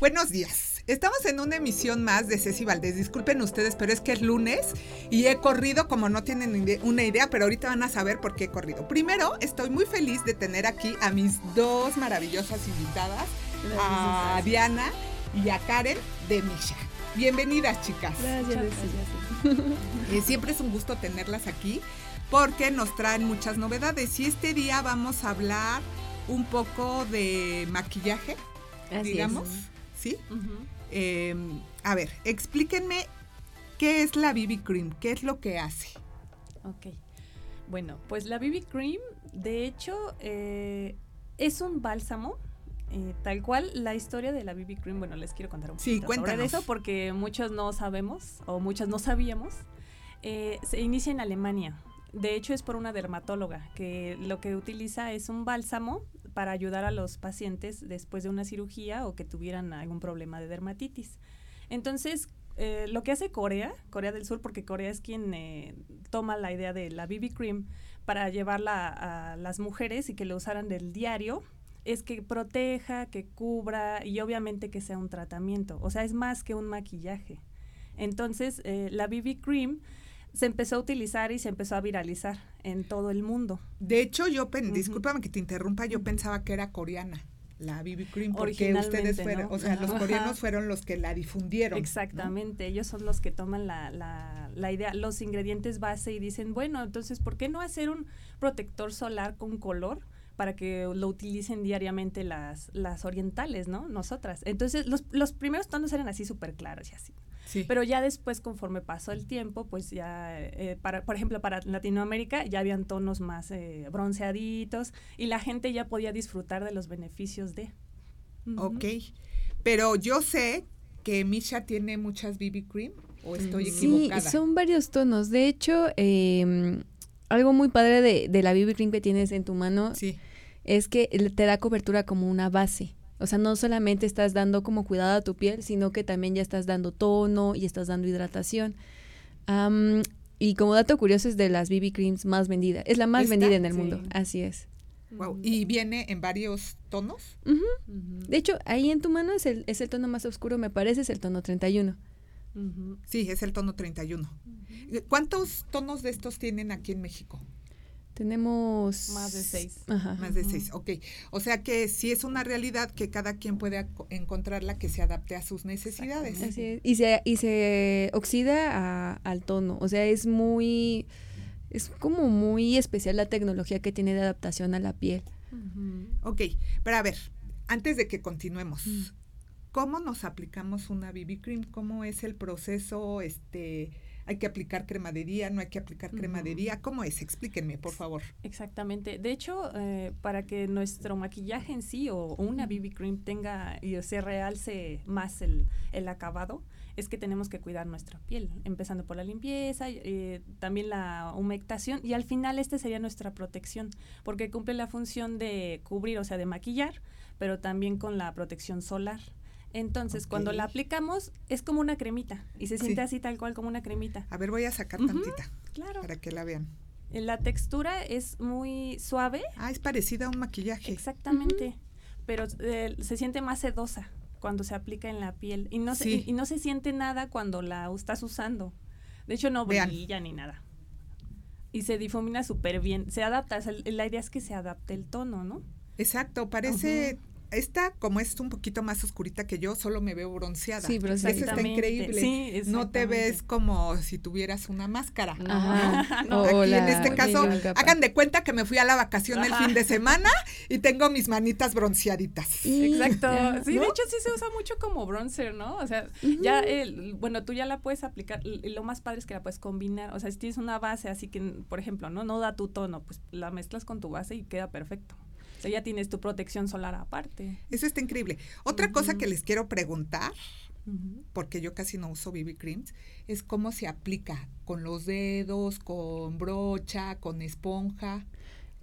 Buenos días. Estamos en una emisión más de Ceci Valdés. Disculpen ustedes, pero es que es lunes y he corrido como no tienen una idea, pero ahorita van a saber por qué he corrido. Primero, estoy muy feliz de tener aquí a mis dos maravillosas invitadas, a Diana y a Karen de Misha. Bienvenidas, chicas. Gracias. Eh, siempre es un gusto tenerlas aquí porque nos traen muchas novedades y este día vamos a hablar un poco de maquillaje, digamos. ¿Sí? Em, a ver, explíquenme qué es la BB Cream, qué es lo que hace. Ok. Bueno, pues la BB Cream, de hecho, eh, es un bálsamo. Eh, tal cual la historia de la BB Cream, bueno, les quiero contar un poquito sí, sobre eso porque muchos no sabemos o muchas no sabíamos. Eh, se inicia en Alemania. De hecho, es por una dermatóloga que lo que utiliza es un bálsamo para ayudar a los pacientes después de una cirugía o que tuvieran algún problema de dermatitis. Entonces, eh, lo que hace Corea, Corea del Sur, porque Corea es quien eh, toma la idea de la BB Cream para llevarla a, las mujeres y que lo usaran del diario, es que proteja, que cubra y obviamente que sea un tratamiento. O sea, es más que un maquillaje. Entonces, eh, la BB Cream se empezó a utilizar y se empezó a viralizar en todo el mundo. De hecho, yo, discúlpame que te interrumpa, yo pensaba que era coreana la BB Cream porque ustedes fueron, o sea, los coreanos fueron los que la difundieron. Exactamente, ellos son los que toman la, la, la, idea, los ingredientes base y dicen, bueno, entonces, ¿por qué no hacer un protector solar con color? para que lo utilicen diariamente las, las orientales, ¿no? Nosotras. Entonces, los, los primeros tonos eran así súper claros y así. Pero ya después, conforme pasó el tiempo, pues ya, eh, para, por ejemplo, para Latinoamérica ya habían tonos más eh, bronceaditos y la gente ya podía disfrutar de los beneficios de. Ok, pero yo sé que Misha tiene muchas BB cream o estoy equivocada. Sí, son varios tonos. De hecho, em, algo muy padre de, de la BB cream que tienes en tu mano es que te da cobertura como una base. O sea, no solamente estás dando como cuidado a tu piel, sino que también ya estás dando tono y estás dando hidratación. y como dato curioso es de las BB creams más vendidas. Es la más vendida en el mundo, así es. Wow. ¿Y viene en varios tonos? De hecho, ahí en tu mano es el, es el tono más oscuro, me parece, es el tono 31. Sí, es el tono 31. ¿Cuántos tonos de estos tienen aquí en México? Tenemos... Más de seis. Más de seis, ok. O sea que sí es una realidad que cada quien puede encontrar la que se adapte a sus necesidades. Y se, y se oxida al tono. O sea, es muy... Es como muy especial la tecnología que tiene de adaptación a la piel. Ok, pero a ver, antes de que continuemos, ¿cómo nos aplicamos una BB cream? ¿Cómo es el proceso? Este hay que aplicar crema de día, no hay que aplicar crema de día. ¿Cómo es? Explíquenme, por favor. Exactamente. De hecho, eh, para que nuestro maquillaje en sí o una BB cream tenga y se realce más el, acabado, es que tenemos que cuidar nuestra piel, empezando por la limpieza, eh, también la humectación y al final este sería nuestra protección, porque cumple la función de cubrir, o sea, de maquillar, pero también con la protección solar. Entonces, cuando la aplicamos, es como una cremita y se siente así tal cual como una cremita. A ver, voy a sacar tantita claro. para que la vean. Eh, la textura es muy suave. Ah, es parecida a un maquillaje. Exactamente, pero eh, se siente más sedosa cuando se aplica en la piel y no, se, y, no se siente nada cuando la estás usando. De hecho, no brilla ni nada. Y se difumina súper bien. Se adapta, la idea es que se adapte el tono, ¿no? Exacto, parece esta, como es un poquito más oscurita que yo, solo me veo bronceada. Sí, Eso está increíble. Sí, no te ves como si tuvieras una máscara. Ajá. Aquí en este caso, hagan de cuenta que me fui a la vacación el fin de semana y tengo mis manitas bronceaditas. Exacto. Sí, de hecho sí se usa mucho como bronzer, ¿no? O sea, ya, el, bueno, tú ya la puedes aplicar. Lo más padre es que la puedes combinar. O sea, si tienes una base así que, por ejemplo, no, no da tu tono, pues la mezclas con tu base y queda perfecto. O sea, ya tienes tu protección solar aparte. Eso está increíble. Otra cosa que les quiero preguntar, porque yo casi no uso BB creams, es cómo se aplica con los dedos, con brocha, con esponja.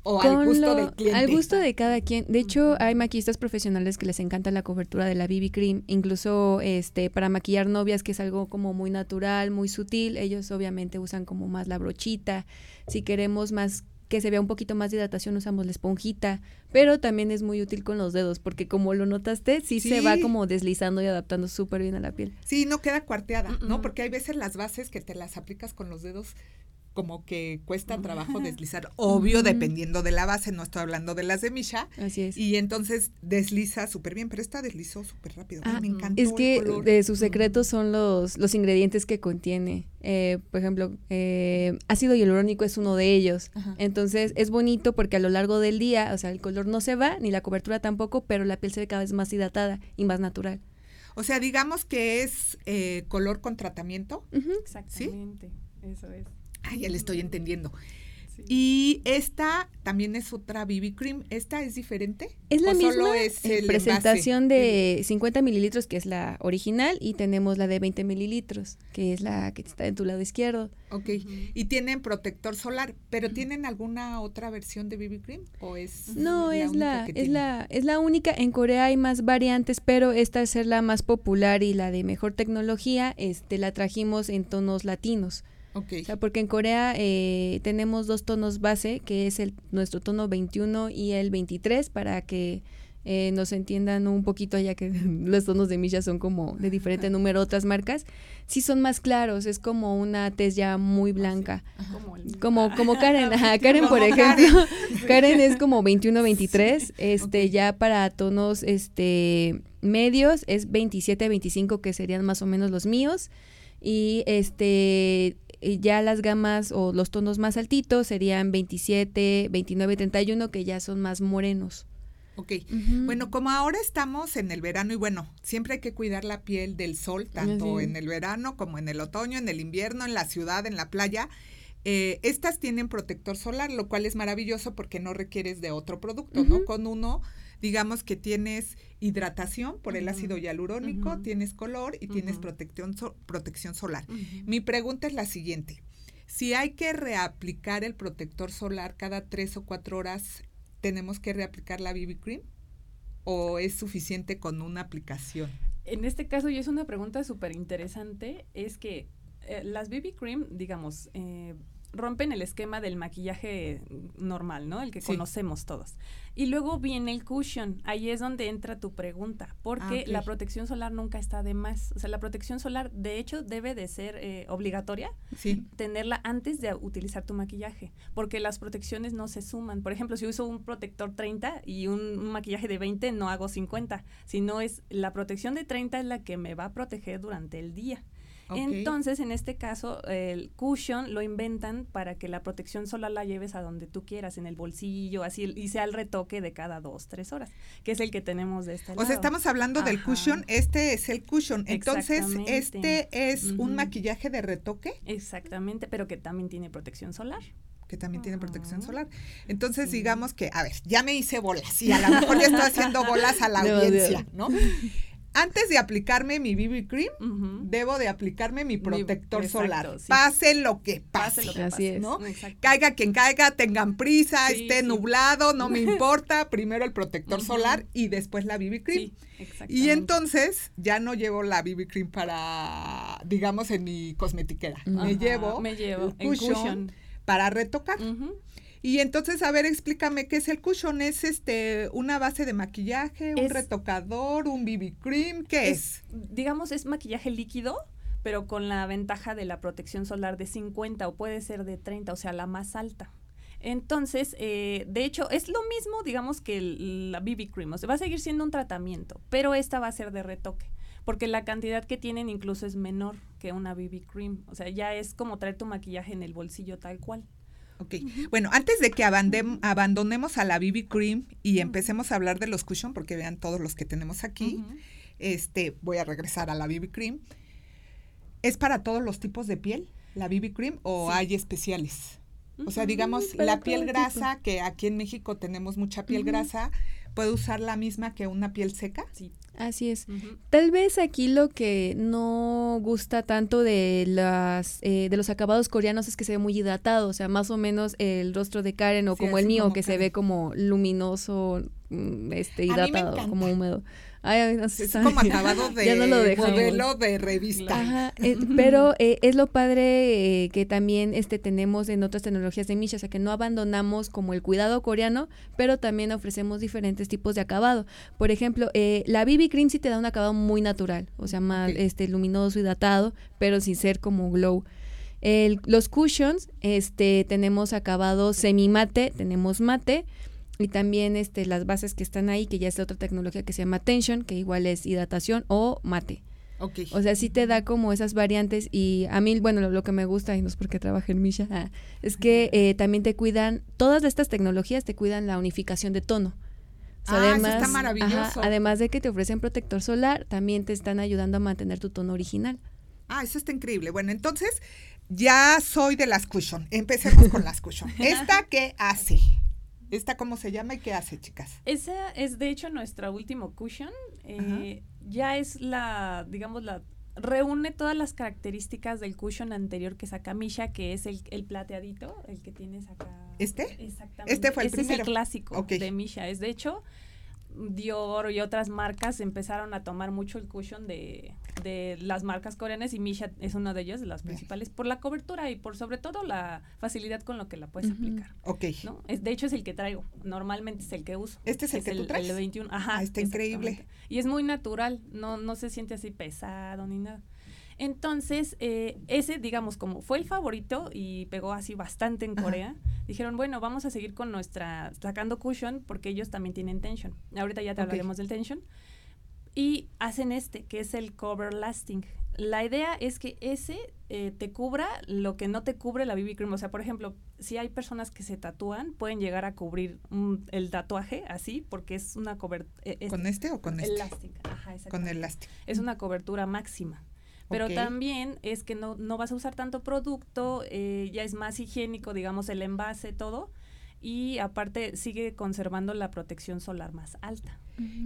O al gusto del cliente. Al gusto de cada quien. De hecho, hay maquillistas profesionales que les encanta la cobertura de la BB cream, incluso este para maquillar novias, que es algo como muy natural, muy sutil. Ellos obviamente usan como más la brochita. Si queremos más que se vea un poquito más de hidratación usamos la esponjita, pero también es muy útil con los dedos porque como lo notaste, sí, se va como deslizando y adaptando súper bien a la piel. Sí, no queda cuarteada, ¿no? Porque hay veces las bases que te las aplicas con los dedos como que cuesta trabajo deslizar. Obvio, dependiendo de la base, no estoy hablando de las de Misha. Así es. Y entonces desliza súper bien, pero esta deslizó súper rápido. Ah, me encantó. Es que de sus secretos son los, los ingredientes que contiene. Eh, por ejemplo, eh, ácido hialurónico es uno de ellos. Entonces es bonito porque a lo largo del día, o sea, el color no se va, ni la cobertura tampoco, pero la piel se ve cada vez más hidratada y más natural. O sea, digamos que es eh, color con tratamiento. Exactamente, eso es. Ah, ya le estoy entendiendo. Y esta también es otra BB Cream. ¿Esta es diferente? Es la misma presentación de 50 mililitros, que es la original, y tenemos la de 20 mililitros, que es la que está en tu lado izquierdo. Ok. Y tienen protector solar, pero ¿tienen alguna otra versión de BB Cream? ¿O es no, es, la, es, la, es la única. En Corea hay más variantes, pero esta es la más popular y la de mejor tecnología. Este, la trajimos en tonos latinos. O sea, porque en Corea eh, tenemos dos tonos base, que es el nuestro tono 21 y el 23, para que eh, nos entiendan un poquito, ya que los tonos de Misha son como de diferente número otras marcas. Sí son más claros, es como una tez ya muy blanca. Como, como Karen, Karen por ejemplo. Karen. es como 21, 23, este, ya para tonos este medios es 27, 25, que serían más o menos los míos. Y este ya las gamas o los tonos más altitos serían 27, 29, 31, que ya son más morenos. Ok, bueno, como ahora estamos en el verano y bueno, siempre hay que cuidar la piel del sol, tanto en el verano como en el otoño, en el invierno, en la ciudad, en la playa. Eh, estas tienen protector solar, lo cual es maravilloso porque no requieres de otro producto, ¿no? Con uno digamos que tienes hidratación por el ácido hialurónico, tienes color y tienes protección, protección solar. Mi pregunta es la siguiente. Si hay que reaplicar el protector solar cada tres o cuatro horas, ¿tenemos que reaplicar la BB Cream? ¿O es suficiente con una aplicación? En este caso, y es una pregunta súper interesante, es que eh, las BB Cream, digamos, eh, rompen el esquema del maquillaje normal, ¿no? El que conocemos todos. Y luego viene el cushion. Ahí es donde entra tu pregunta, porque ah, la protección solar nunca está de más. O sea, la protección solar, de hecho, debe de ser eh, obligatoria tenerla antes de utilizar tu maquillaje, porque las protecciones no se suman. Por ejemplo, si uso un protector 30 y un, un maquillaje de 20, no hago 50, sino es la protección de 30 es la que me va a proteger durante el día. Entonces, en este caso, el cushion lo inventan para que la protección solar la lleves a donde tú quieras, en el bolsillo, así, y sea el retoque de cada dos, tres horas, que es el que tenemos de este lado. O sea, estamos hablando del cushion, este es el cushion. Entonces, este es un maquillaje de retoque. Exactamente, pero que también tiene protección solar que también tiene protección solar. Entonces, digamos que, a ver, ya me hice bolas y a lo mejor ya estoy haciendo bolas a la audiencia, ¿no? Antes de aplicarme mi BB cream, debo de aplicarme mi protector solar. Pase lo que pase, lo que pase, ¿no? Caiga quien caiga, tengan prisa, esté nublado, no me importa. Primero el protector solar y después la BB cream. y entonces ya no llevo la BB cream para, digamos, en mi cosmetiquera. Me llevo, me llevo el cushion, para retocar. Y entonces, a ver, explícame qué es el cushion. ¿Es este una base de maquillaje, un retocador, un BB cream? ¿Qué es, Digamos, es maquillaje líquido, pero con la ventaja de la protección solar de 50 o puede ser de 30, o sea, la más alta. Entonces, eh, de hecho, es lo mismo, digamos, que la BB cream. O sea, va a seguir siendo un tratamiento, pero esta va a ser de retoque porque la cantidad que tienen incluso es menor que una BB cream. O sea, ya es como traer tu maquillaje en el bolsillo tal cual. Ok, bueno, antes de que abandonemos a la BB Cream y empecemos a hablar de los cushion, porque vean todos los que tenemos aquí, este, voy a regresar a la BB Cream. ¿Es para todos los tipos de piel la BB Cream o hay especiales? O sea, digamos, la piel grasa, que aquí en México tenemos mucha piel grasa, ¿puede usar la misma que una piel seca? Sí. Así es. Tal vez aquí lo que no gusta tanto de las eh, de los acabados coreanos es que se ve muy hidratado, o sea, más o menos el rostro de Karen o como el mío que se ve como luminoso, mm, este hidratado, como húmedo. Ay, no sé, es como acabado de modelo de revista. Ajá, eh, pero eh, es lo padre eh, que también este tenemos en otras tecnologías de Misha, o sea que no abandonamos como el cuidado coreano, pero también ofrecemos diferentes tipos de acabado. Por ejemplo, la BB Cream sí te da un acabado muy natural, o sea, más este luminoso, hidratado, pero sin ser como glow. El, los cushions, este, tenemos acabado semi mate, tenemos mate, y también este, las bases que están ahí, que ya es otra tecnología que se llama Tension, que igual es hidratación o mate. Okay. O sea, sí te da como esas variantes y a mí, bueno, lo, que me gusta, y no es porque trabaje en Misha, es que eh, también te cuidan, todas estas tecnologías te cuidan la unificación de tono. ah, además, eso está maravilloso. además de que te ofrecen protector solar, también te están ayudando a mantener tu tono original. Ah, eso está increíble. Bueno, entonces ya soy de las cushion. Empecemos con las cushion. ¿Esta qué hace? ¿Esta cómo se llama y qué hace, chicas? Esa es de hecho nuestra último cushion. Eh, ya es la, digamos, la reúne todas las características del cushion anterior que saca Misha, que es el, el plateadito, el que tienes acá. ¿Este? Exactamente. Este fue el primero. es el clásico de Misha. Es de hecho, Dior y otras marcas empezaron a tomar mucho el cushion de, de las marcas coreanas y Misha es uno de ellos, de las principales, por la cobertura y por sobre todo la facilidad con lo que la puedes aplicar. Ok. ¿no? Es, de hecho es el que traigo, normalmente es el que uso. ¿Este es el que tú traes? El 21, ajá. Ah, está increíble. Y es muy natural, no, no se siente así pesado ni nada. Entonces, eh, ese, digamos, como fue el favorito y pegó así bastante en Corea, dijeron, bueno, vamos a seguir con nuestra, sacando cushion porque ellos también tienen tension. Ahorita ya te hablaremos del tension. Y hacen este, que es el cover lasting. La idea es que ese eh, te cubra lo que no te cubre la BB cream. O sea, por ejemplo, si hay personas que se tatúan, pueden llegar a cubrir el tatuaje así, porque es una cobertura. Eh, ¿Con este o con este? Ajá, con el elástico. Es una cobertura máxima. Pero también es que no, no vas a usar tanto producto, eh, ya es más higiénico, digamos, el envase, todo. Y aparte sigue conservando la protección solar más alta.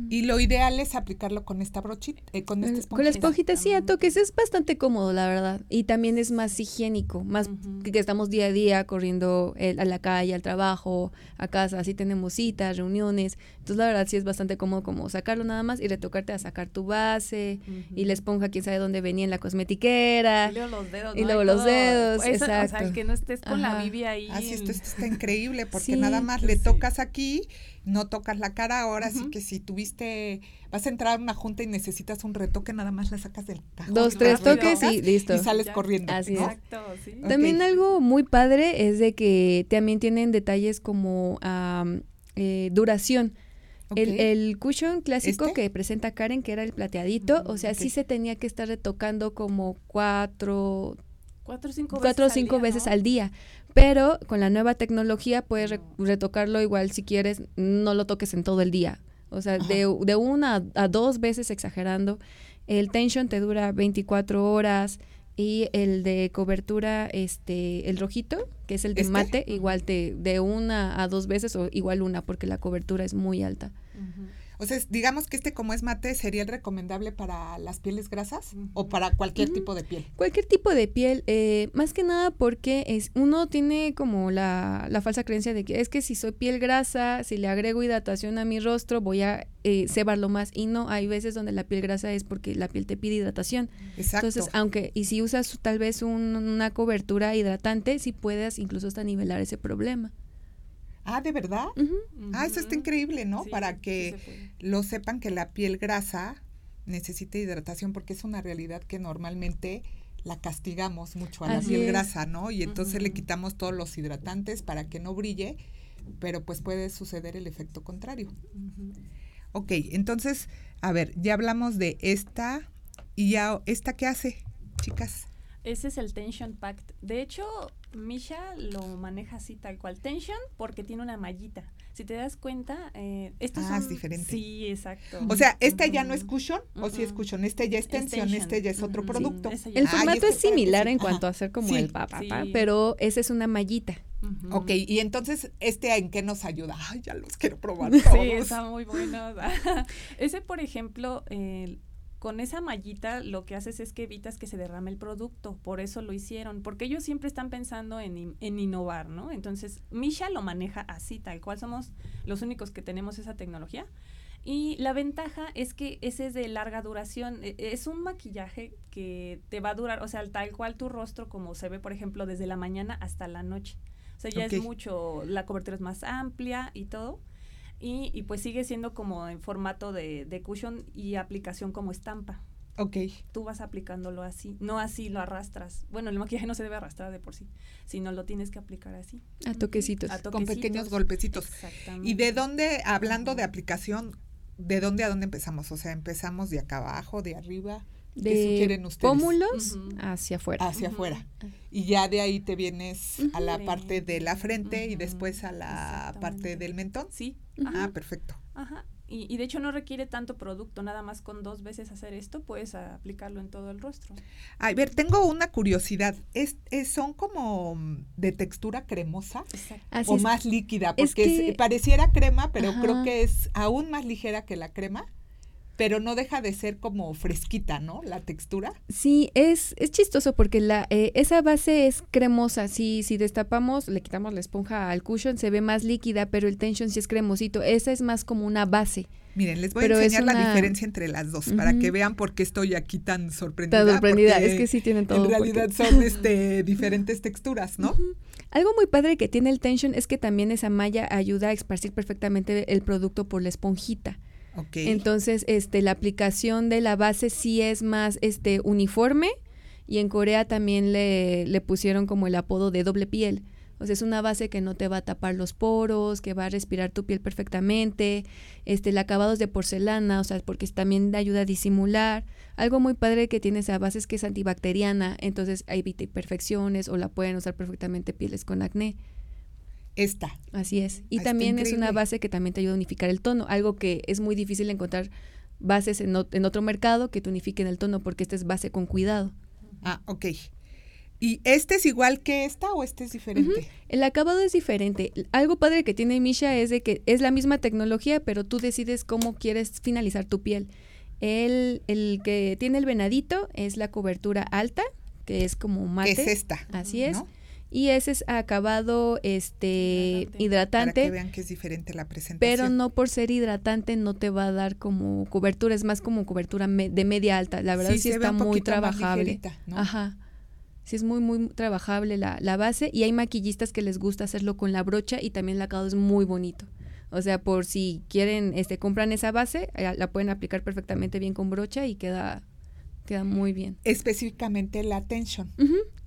Y lo ideal es aplicarlo con esta brochita, eh, con esta esponjita. Con la esponjita, sí, a toques es bastante cómodo, la verdad. Y también es más higiénico, más que, estamos día a día corriendo a la calle, al trabajo, a casa, así tenemos citas, reuniones. Entonces, la verdad, sí es bastante cómodo como sacarlo nada más y retocarte a sacar tu base y la esponja, quién sabe dónde venía en la cosmetiquera. Y luego los dedos. Y luego los dedos, exacto. O sea, que no estés con la Bibi ahí. Así, esto, está increíble porque nada más le tocas aquí no tocas la cara, ahora sí que si tuviste, vas a entrar a una junta y necesitas un retoque, nada más la sacas del cajón. Dos, tres toques y listo. Y sales corriendo. Así Exacto, sí. También algo muy padre es de que también tienen detalles como eh, duración. El, el, cushion clásico ¿Este? que presenta Karen, que era el plateadito, o sea, sí se tenía que estar retocando como cuatro, cuatro o cinco cuatro veces, cinco al, día, veces al día. Pero con la nueva tecnología puedes retocarlo igual si quieres, no lo toques en todo el día. O sea, de, de, una a dos veces exagerando. El tension te dura 24 horas y el de cobertura, este, el rojito, que es el de ¿Este? mate, igual te de una a dos veces o igual una porque la cobertura es muy alta. O sea, digamos que este como es mate sería el recomendable para las pieles grasas o para cualquier tipo de piel. Cualquier tipo de piel, eh, más que nada porque es uno tiene como la, la, falsa creencia de que es que si soy piel grasa, si le agrego hidratación a mi rostro, voy a eh, cebarlo más. Y no, hay veces donde la piel grasa es porque la piel te pide hidratación. Exacto. Entonces, aunque, y si usas tal vez una cobertura hidratante, si puedes incluso hasta nivelar ese problema. Ah, ¿de verdad? Ah, eso está increíble, ¿no? Para que lo sepan que la piel grasa necesita hidratación porque es una realidad que normalmente la castigamos mucho a la piel grasa, ¿no? Y entonces le quitamos todos los hidratantes para que no brille, pero pues puede suceder el efecto contrario. Ok, entonces, a ver, ya hablamos de esta y ya, ¿esta qué hace, chicas? Ese es el Tension Pact. De hecho, Misha lo maneja así tal cual. Tension porque tiene una mallita. Si te das cuenta, eh, esto ah, es diferente. Sí, exacto. O sea, este ya no es cushion o si es cushion. Este ya es tension, este ya es otro producto. el formato es similar en cuanto a ser como el papá, pero esa es una mallita. Ok, y entonces, ¿este en qué nos ayuda? Ay, ya los quiero probar Sí, está muy bueno. Ese, por ejemplo, con esa mallita lo que haces es que evitas que se derrame el producto, por eso lo hicieron, porque ellos siempre están pensando en, en, innovar, ¿no? Entonces, Misha lo maneja así, tal cual somos los únicos que tenemos esa tecnología. Y la ventaja es que ese es de larga duración, e, es un maquillaje que te va a durar, o sea, tal cual tu rostro como se ve, por ejemplo, desde la mañana hasta la noche. O sea, ya es mucho, la cobertura es más amplia y todo. Y, y, pues sigue siendo como en formato de, de cushion y aplicación como estampa. Ok. Tú vas aplicándolo así, no así lo arrastras. Bueno, el maquillaje no se debe arrastrar de por sí, sino lo tienes que aplicar así. A toquecitos. Con pequeños golpecitos. Exactamente. ¿Y de dónde, hablando de aplicación, de dónde a dónde empezamos? O sea, empezamos de acá abajo, de arriba de pómulos hacia afuera. Hacia afuera. Y ya de ahí te vienes a la parte de la frente y después a la parte del mentón. Sí. Ah, perfecto. Ajá. Y, y, de hecho no requiere tanto producto, nada más con dos veces hacer esto puedes aplicarlo en todo el rostro. A ver, tengo una curiosidad. ¿Es, son como de textura cremosa o más líquida? Porque pareciera crema, pero creo que es aún más ligera que la crema pero no deja de ser como fresquita, ¿no? La textura. Sí, es, es chistoso porque la, eh, esa base es cremosa. Si, si destapamos, le quitamos la esponja al cushion, se ve más líquida, pero el tension sí es cremosito. Esa es más como una base. Miren, les voy a enseñar la diferencia entre las dos para que vean por qué estoy aquí tan sorprendida. Tan sorprendida, es que sí tienen todo. En realidad son este, diferentes texturas, ¿no? Algo muy padre que tiene el tension es que también esa malla ayuda a esparcir perfectamente el producto por la esponjita. Entonces, este, la aplicación de la base sí es más este, uniforme y en Corea también le, le pusieron como el apodo de doble piel. O sea, es una base que no te va a tapar los poros, que va a respirar tu piel perfectamente. Este, el acabado es de porcelana, o sea, porque también ayuda a disimular. Algo muy padre que tiene esa base es que es antibacteriana, entonces evita imperfecciones o la pueden usar perfectamente pieles con acné. Esta. Así es. Y también es una base que también te ayuda a unificar el tono, algo que es muy difícil encontrar bases en, en otro mercado que te unifiquen el tono, porque esta es base con cuidado. Ah, ok. ¿Y este es igual que esta o este es diferente? El acabado es diferente. Algo padre que tiene Misha es de que es la misma tecnología, pero tú decides cómo quieres finalizar tu piel. El, el que tiene el venadito es la cobertura alta, que es como mate. es esta. Así es y ese es acabado este hidratante. Para que vean que es diferente la presentación. Pero no por ser hidratante no te va a dar como cobertura, es más como cobertura de media alta. La verdad sí, está muy trabajable. Ajá. Sí es muy muy trabajable la, la base y hay maquillistas que les gusta hacerlo con la brocha y también el acabado es muy bonito. O sea, por si quieren, este, compran esa base, eh, la pueden aplicar perfectamente bien con brocha y queda Queda muy bien. Específicamente la tension,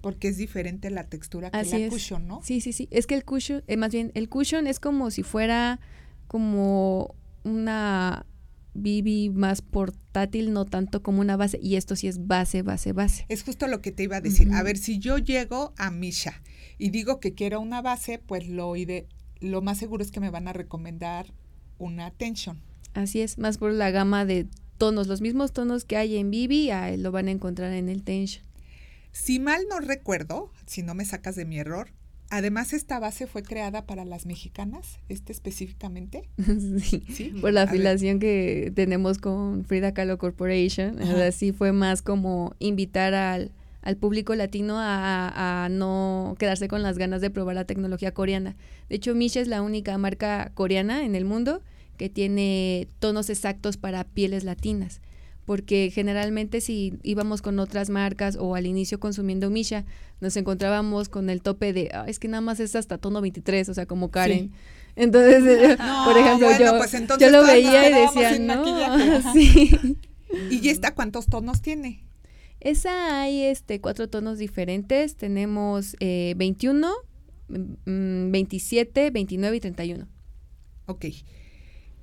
porque es diferente la textura que la cushion, ¿no? Sí, sí, sí. Es que el cushion, eh, más bien, el cushion es como si fuera como una BB más portátil, no tanto como una base. Y esto sí es base, base, base. Es justo lo que te iba a decir. A ver, si yo llego a Misha y digo que quiero una base, pues lo, lo más seguro es que me van a recomendar una tension. Así es, más por la gama de tonos, los mismos tonos que hay en Bibi, lo van a encontrar en el Tension. Si mal no recuerdo, si no me sacas de mi error, además esta base fue creada para las mexicanas, este específicamente. sí, por la afiliación que tenemos con Frida Kahlo Corporation, así fue más como invitar al, al público latino a, a, no quedarse con las ganas de probar la tecnología coreana. De hecho, Misha es la única marca coreana en el mundo que tiene tonos exactos para pieles latinas porque generalmente si íbamos con otras marcas o al inicio consumiendo Misha, nos encontrábamos con el tope de, es que nada más es hasta tono 23, o sea, como Karen. Entonces, por ejemplo, yo, pues yo lo veía y decía, no, sí. ¿Y esta cuántos tonos tiene? Esa hay este cuatro tonos diferentes, tenemos eh, 21, 27, 29 y 31. Ok.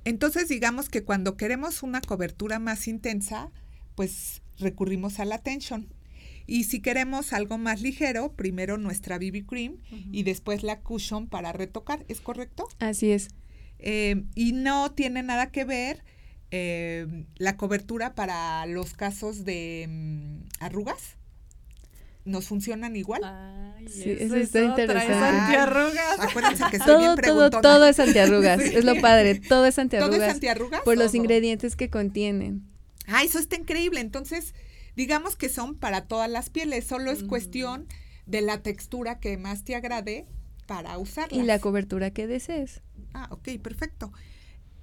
Entonces digamos que cuando queremos una cobertura más intensa, pues recurrimos a la tension. Y si queremos algo más ligero, primero nuestra BB cream y después la cushion para retocar, ¿es correcto? Así es. Eh, y no tiene nada que ver eh, la cobertura para los casos de mm, arrugas nos funcionan igual. Ay, sí, eso, está interesante. antiarrugas. Acuérdense que soy todo, bien todo, todo es antiarrugas. Es lo padre. Todo es antiarrugas. ¿Todo es antiarrugas? Por los ingredientes que contienen. Ah, eso está increíble. Entonces, digamos que son para todas las pieles, solo es cuestión de la textura que más te agrade para usarlas. Y la cobertura que desees. Ah, ok, perfecto.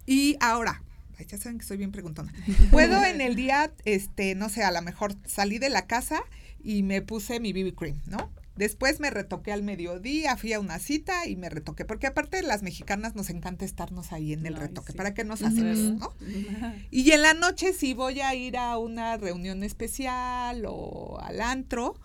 Y ahora, ya saben que soy bien preguntona. ¿Puedo en el día, este, no sé, a lo mejor salí de la casa y me puse mi BB cream, ¿no? Después me retoqué al mediodía, fui a una cita y me retoqué, porque aparte las mexicanas nos encanta estarnos ahí en el retoque, ¿para qué nos hacemos, no? Y en la noche si voy a ir a una reunión especial o al antro,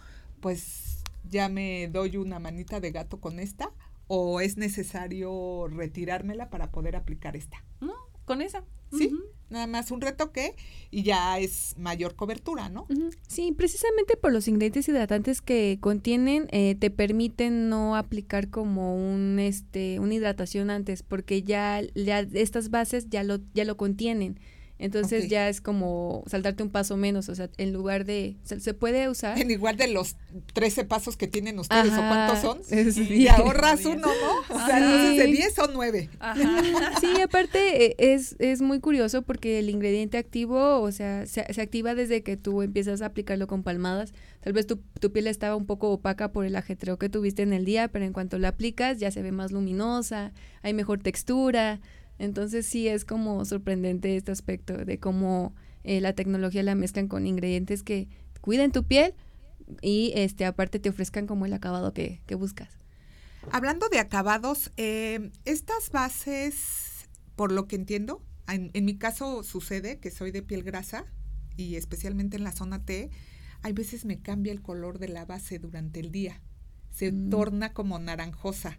pues ya me doy una manita de gato con esta o es necesario retirármela para poder aplicar esta. No, con esa. Sí, nada más un retoque y ya es mayor cobertura, ¿no? Sí, precisamente por los ingredientes hidratantes que contienen eh, te permiten no aplicar como un este una hidratación antes porque ya ya estas bases ya lo ya lo contienen. Entonces ya es como saltarte un paso menos, o sea, en lugar de, se, puede usar. En igual de los 13 pasos que tienen ustedes, ¿o cuántos son? y ahorras uno, ¿no? O sea, entonces de 10 son 9. Sí, aparte eh, es, es muy curioso porque el ingrediente activo, o sea, se, se, activa desde que tú empiezas a aplicarlo con palmadas. Tal vez tu, tu piel estaba un poco opaca por el ajetreo que tuviste en el día, pero en cuanto lo aplicas ya se ve más luminosa, hay mejor textura. Entonces sí es como sorprendente este aspecto de cómo eh, la tecnología la mezclan con ingredientes que cuiden tu piel y este aparte te ofrezcan como el acabado que, buscas. Hablando de acabados, eh, estas bases, por lo que entiendo, en, mi caso sucede que soy de piel grasa y especialmente en la zona T, hay veces me cambia el color de la base durante el día, se mm. torna como naranjosa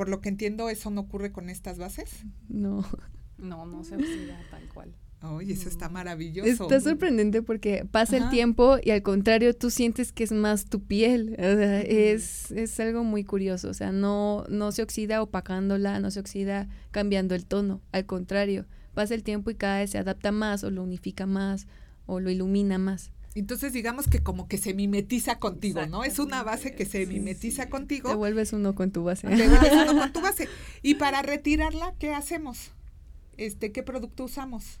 por lo que entiendo, ¿eso no ocurre con estas bases? No. No, no se oxida tal cual. Oye, eso está maravilloso. Está sorprendente porque pasa el tiempo y al contrario tú sientes que es más tu piel. es, es algo muy curioso. O sea, no, no se oxida opacándola, no se oxida cambiando el tono. Al contrario, pasa el tiempo y cada vez se adapta más o lo unifica más o lo ilumina más. Entonces digamos que como que se mimetiza contigo, ¿no? Es una base que se mimetiza contigo. Te vuelves uno con tu base. Te vuelves uno con tu base. Y para retirarla, ¿qué hacemos? Este, ¿qué producto usamos?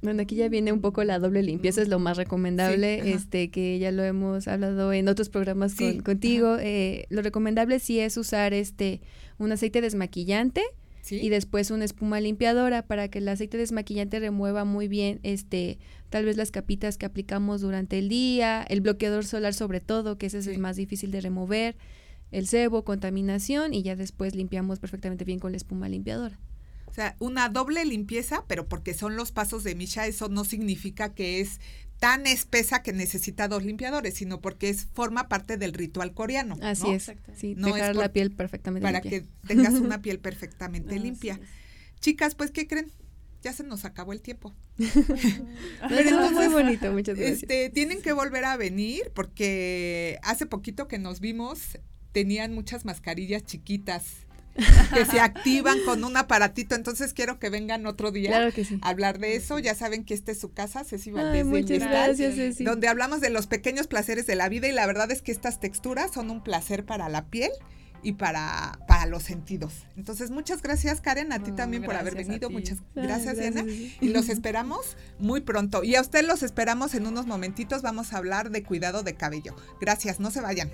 Bueno, aquí ya viene un poco la doble limpieza, es lo más recomendable, este, que ya lo hemos hablado en otros programas contigo. Eh, lo recomendable sí es usar este un aceite desmaquillante, y después una espuma limpiadora para que el aceite desmaquillante remueva muy bien este tal vez las capitas que aplicamos durante el día, el bloqueador solar sobre todo, que ese es el más difícil de remover, el sebo, contaminación y ya después limpiamos perfectamente bien con la espuma limpiadora. O sea, una doble limpieza, pero porque son los pasos de Misha, eso no significa que es tan espesa que necesita dos limpiadores, sino porque es forma parte del ritual coreano. Así es, sí, dejar la piel perfectamente para limpia. Para que tengas una piel perfectamente limpia. Chicas, pues, ¿qué creen? Ya se nos acabó el tiempo. Pero muy bonito, muchas gracias. Este, tienen que volver a venir porque hace poquito que nos vimos tenían muchas mascarillas chiquitas que se activan con un aparatito. Entonces quiero que vengan otro día a hablar de eso. Ya saben que esta es su casa, Ceci Valdés Muchas gracias, Ceci. Donde hablamos de los pequeños placeres de la vida y la verdad es que estas texturas son un placer para la piel y para, para los sentidos. Entonces, muchas gracias, Karen, a ti también por haber venido. Muchas gracias, Diana. Y los esperamos muy pronto. Y a usted los esperamos en unos momentitos. Vamos a hablar de cuidado de cabello. Gracias, no se vayan.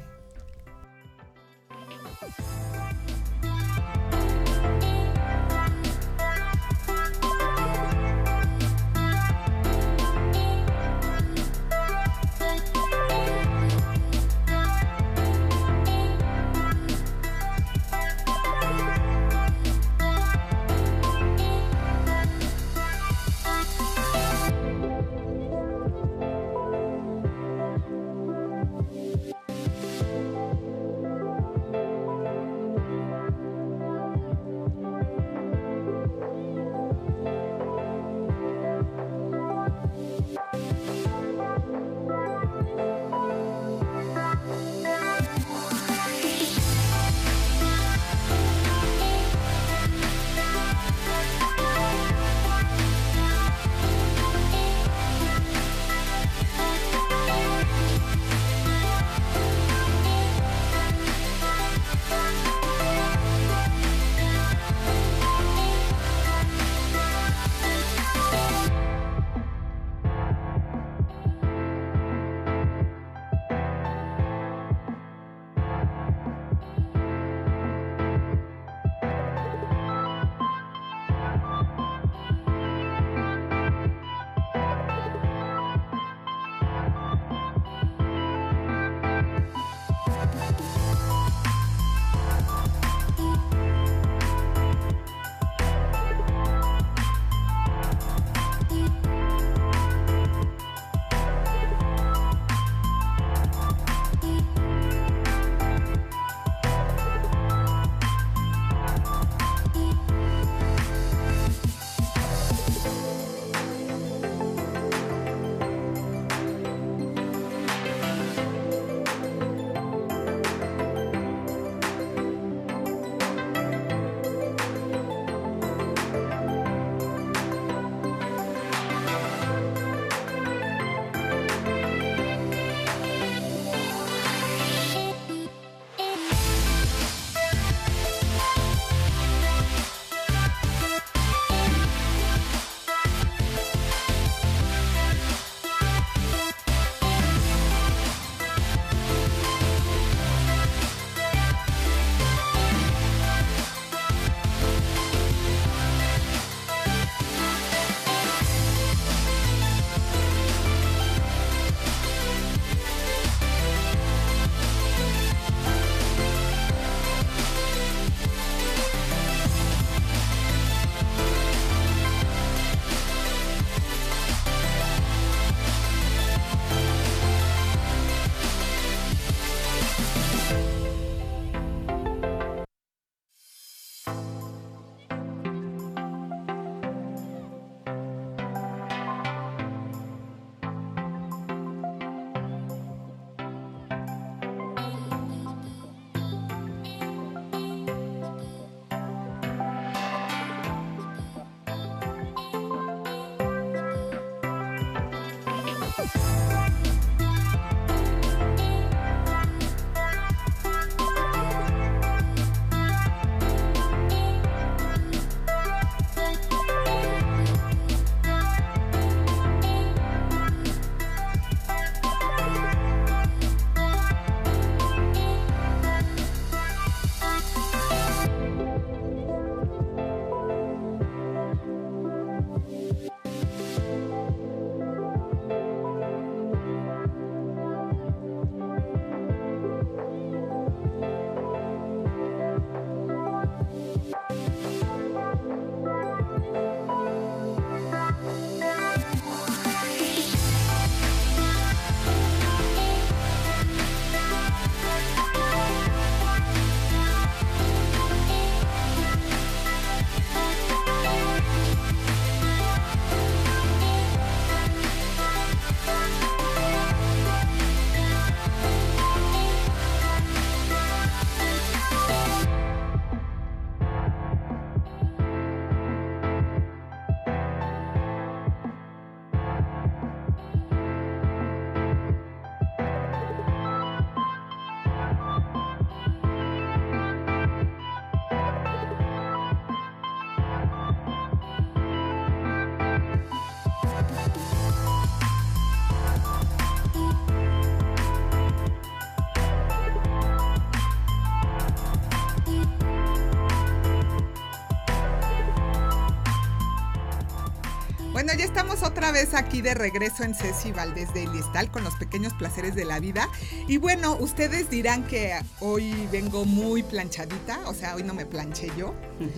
Vez aquí de regreso en Ceci Valdés de Eliestal con los pequeños placeres de la vida. Y bueno, ustedes dirán que hoy vengo muy planchadita, o sea, hoy no me planché yo.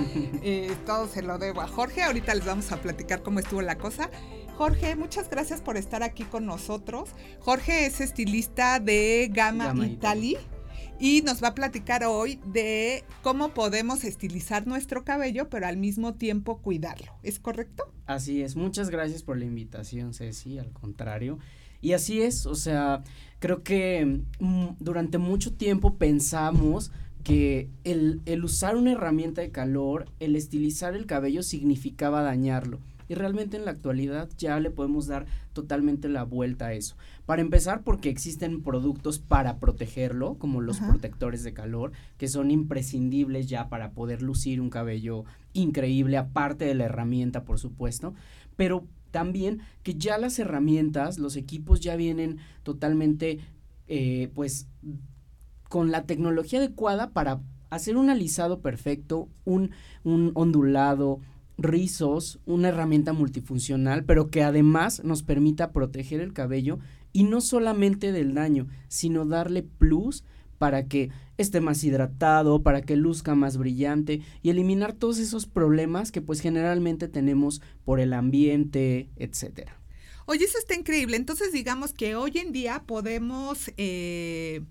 Eh, todo se lo debo a Jorge. Ahorita les vamos a platicar cómo estuvo la cosa. Jorge, muchas gracias por estar aquí con nosotros. Jorge es estilista de Gama, Italy y nos va a platicar hoy de cómo podemos estilizar nuestro cabello, pero al mismo tiempo cuidarlo. ¿Es correcto? Así es. Muchas gracias por la invitación, Ceci, al contrario. Y así es, o sea, creo que mm, durante mucho tiempo pensamos que el, el usar una herramienta de calor, el estilizar el cabello significaba dañarlo y realmente en la actualidad ya le podemos dar totalmente la vuelta a eso. Para empezar, porque existen productos para protegerlo, como los protectores de calor, que son imprescindibles ya para poder lucir un cabello increíble, aparte de la herramienta, por supuesto, pero también que ya las herramientas, los equipos ya vienen totalmente, eh, pues, con la tecnología adecuada para hacer un alisado perfecto, un, un ondulado, rizos, una herramienta multifuncional, pero que además nos permita proteger el cabello y no solamente del daño, sino darle plus para que esté más hidratado, para que luzca más brillante y eliminar todos esos problemas que pues generalmente tenemos por el ambiente, etcétera. Oye, eso está increíble. Entonces digamos que hoy en día podemos eh,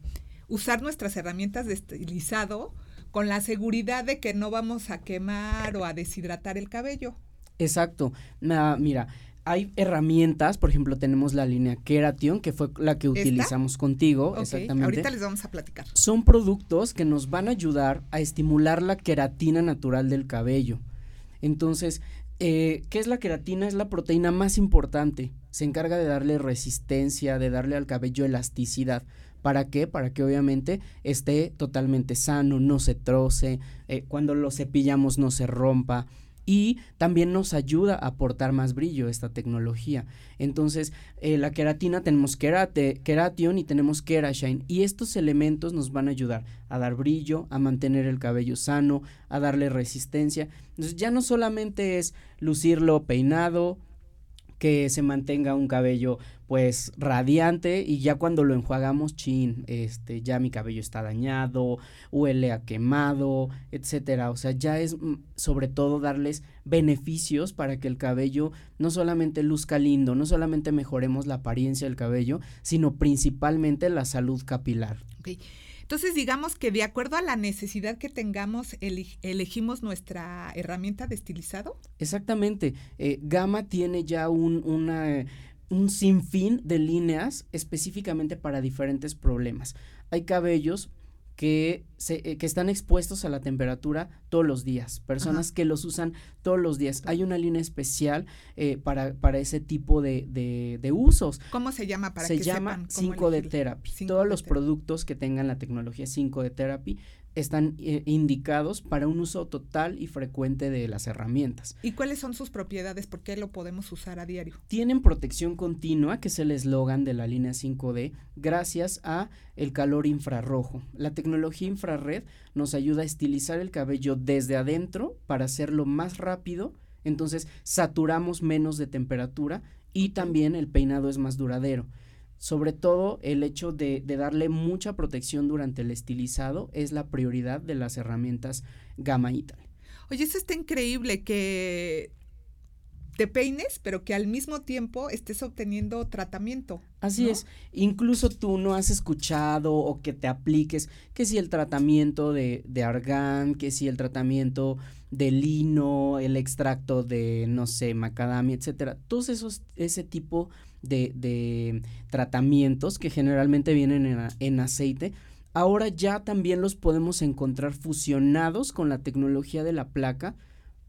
usar nuestras herramientas de estilizado con la seguridad de que no vamos a quemar o a deshidratar el cabello. Exacto. mira, hay herramientas, por ejemplo, tenemos la línea Keration, que fue la que utilizamos contigo, exactamente. Ahorita les vamos a platicar. Son productos que nos van a ayudar a estimular la queratina natural del cabello. Entonces, eh, ¿qué es la queratina? Es la proteína más importante. Se encarga de darle resistencia, de darle al cabello elasticidad. ¿Para qué? Para que obviamente esté totalmente sano, no se troce, eh, cuando lo cepillamos no se rompa y también nos ayuda a aportar más brillo esta tecnología. Entonces, eh, la queratina tenemos querate, y tenemos kerashine y estos elementos nos van a ayudar a dar brillo, a mantener el cabello sano, a darle resistencia. Entonces, ya no solamente es lucirlo peinado, que se mantenga un cabello pues radiante y ya cuando lo enjuagamos, chin, este, ya mi cabello está dañado, huele a quemado, etcétera. O sea, ya es mm, sobre todo darles beneficios para que el cabello no solamente luzca lindo, no solamente mejoremos la apariencia del cabello, sino principalmente la salud capilar. Entonces, digamos que de acuerdo a la necesidad que tengamos, elegimos nuestra herramienta de estilizado. Exactamente. Eh, Gama tiene ya un, una, un sinfín de líneas específicamente para diferentes problemas. Hay cabellos que, se, eh, que están expuestos a la temperatura todos los días, personas que los usan todos los días. Hay una línea especial eh, para, para ese tipo de, de, usos. ¿Cómo se llama? Para se llama 5D Therapy. Todos los productos que tengan la tecnología 5D Therapy están eh, indicados para un uso total y frecuente de las herramientas. ¿Y cuáles son sus propiedades? ¿Por qué lo podemos usar a diario? Tienen protección continua, que es el eslogan de la línea 5D, gracias a el calor infrarrojo. La tecnología infrared nos ayuda a estilizar el cabello desde adentro para hacerlo más rápido, entonces saturamos menos de temperatura y también el peinado es más duradero. Sobre todo el hecho de, darle mucha protección durante el estilizado es la prioridad de las herramientas Gamma Ital. Oye, eso está increíble que te peines, pero que al mismo tiempo estés obteniendo tratamiento. Así es, incluso tú no has escuchado o que te apliques que si el tratamiento de, de argán, que si el tratamiento de lino, el extracto de, no sé, macadamia, etcétera, todos esos, ese tipo de, tratamientos que generalmente vienen en, en aceite, ahora ya también los podemos encontrar fusionados con la tecnología de la placa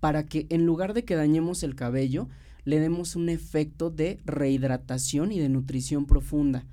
para que en lugar de que dañemos el cabello, le demos un efecto de rehidratación y de nutrición profunda.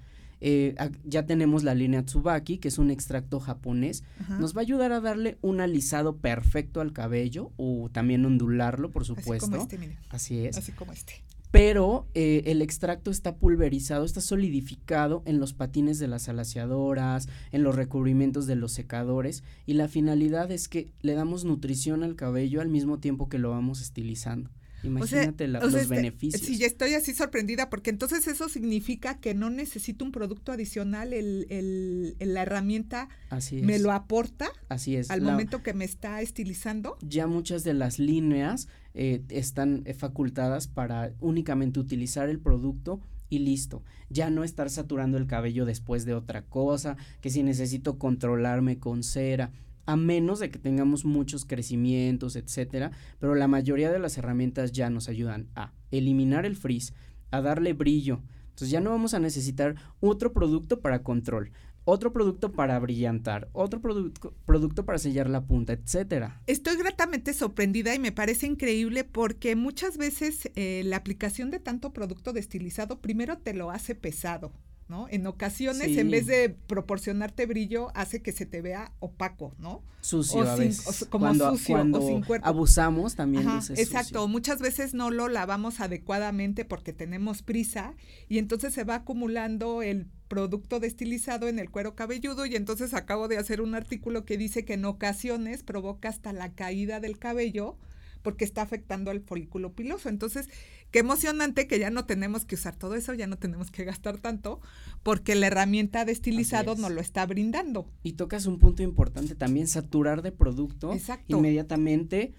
Eh, ya tenemos la línea Tsubaki, que es un extracto japonés. Nos va a ayudar a darle un alisado perfecto al cabello o también ondularlo, por supuesto. Así como este, Así es. Así como este pero eh, el extracto está pulverizado, está solidificado en los patines de las alaciadoras, en los recubrimientos de los secadores y la finalidad es que le damos nutrición al cabello al mismo tiempo que lo vamos estilizando. Imagínate los este, beneficios. Sí, ya estoy así sorprendida porque entonces eso significa que no necesito un producto adicional, el, el, la herramienta me lo aporta así es. al momento que me está estilizando. Ya muchas de las líneas eh, están eh, facultadas para únicamente utilizar el producto y listo. Ya no estar saturando el cabello después de otra cosa, que si necesito controlarme con cera, a menos de que tengamos muchos crecimientos, etcétera, pero la mayoría de las herramientas ya nos ayudan a eliminar el frizz, a darle brillo. Entonces ya no vamos a necesitar otro producto para control, otro producto para brillantar, otro producto, producto para sellar la punta, etcétera. Estoy gratamente sorprendida y me parece increíble porque muchas veces eh, la aplicación de tanto producto destilizado primero te lo hace pesado. ¿no? En ocasiones, en vez de proporcionarte brillo, hace que se te vea opaco, ¿no? Sucio o a veces. como sucio o sin cuerpo. abusamos también Exacto, muchas veces no lo lavamos adecuadamente porque tenemos prisa y entonces se va acumulando el producto destilizado en el cuero cabelludo y entonces acabo de hacer un artículo que dice que en ocasiones provoca hasta la caída del cabello porque está afectando al folículo piloso. Entonces, qué emocionante que ya no tenemos que usar todo eso, ya no tenemos que gastar tanto, porque la herramienta de estilizado nos lo está brindando. Y tocas un punto importante también, saturar de producto Exacto. inmediatamente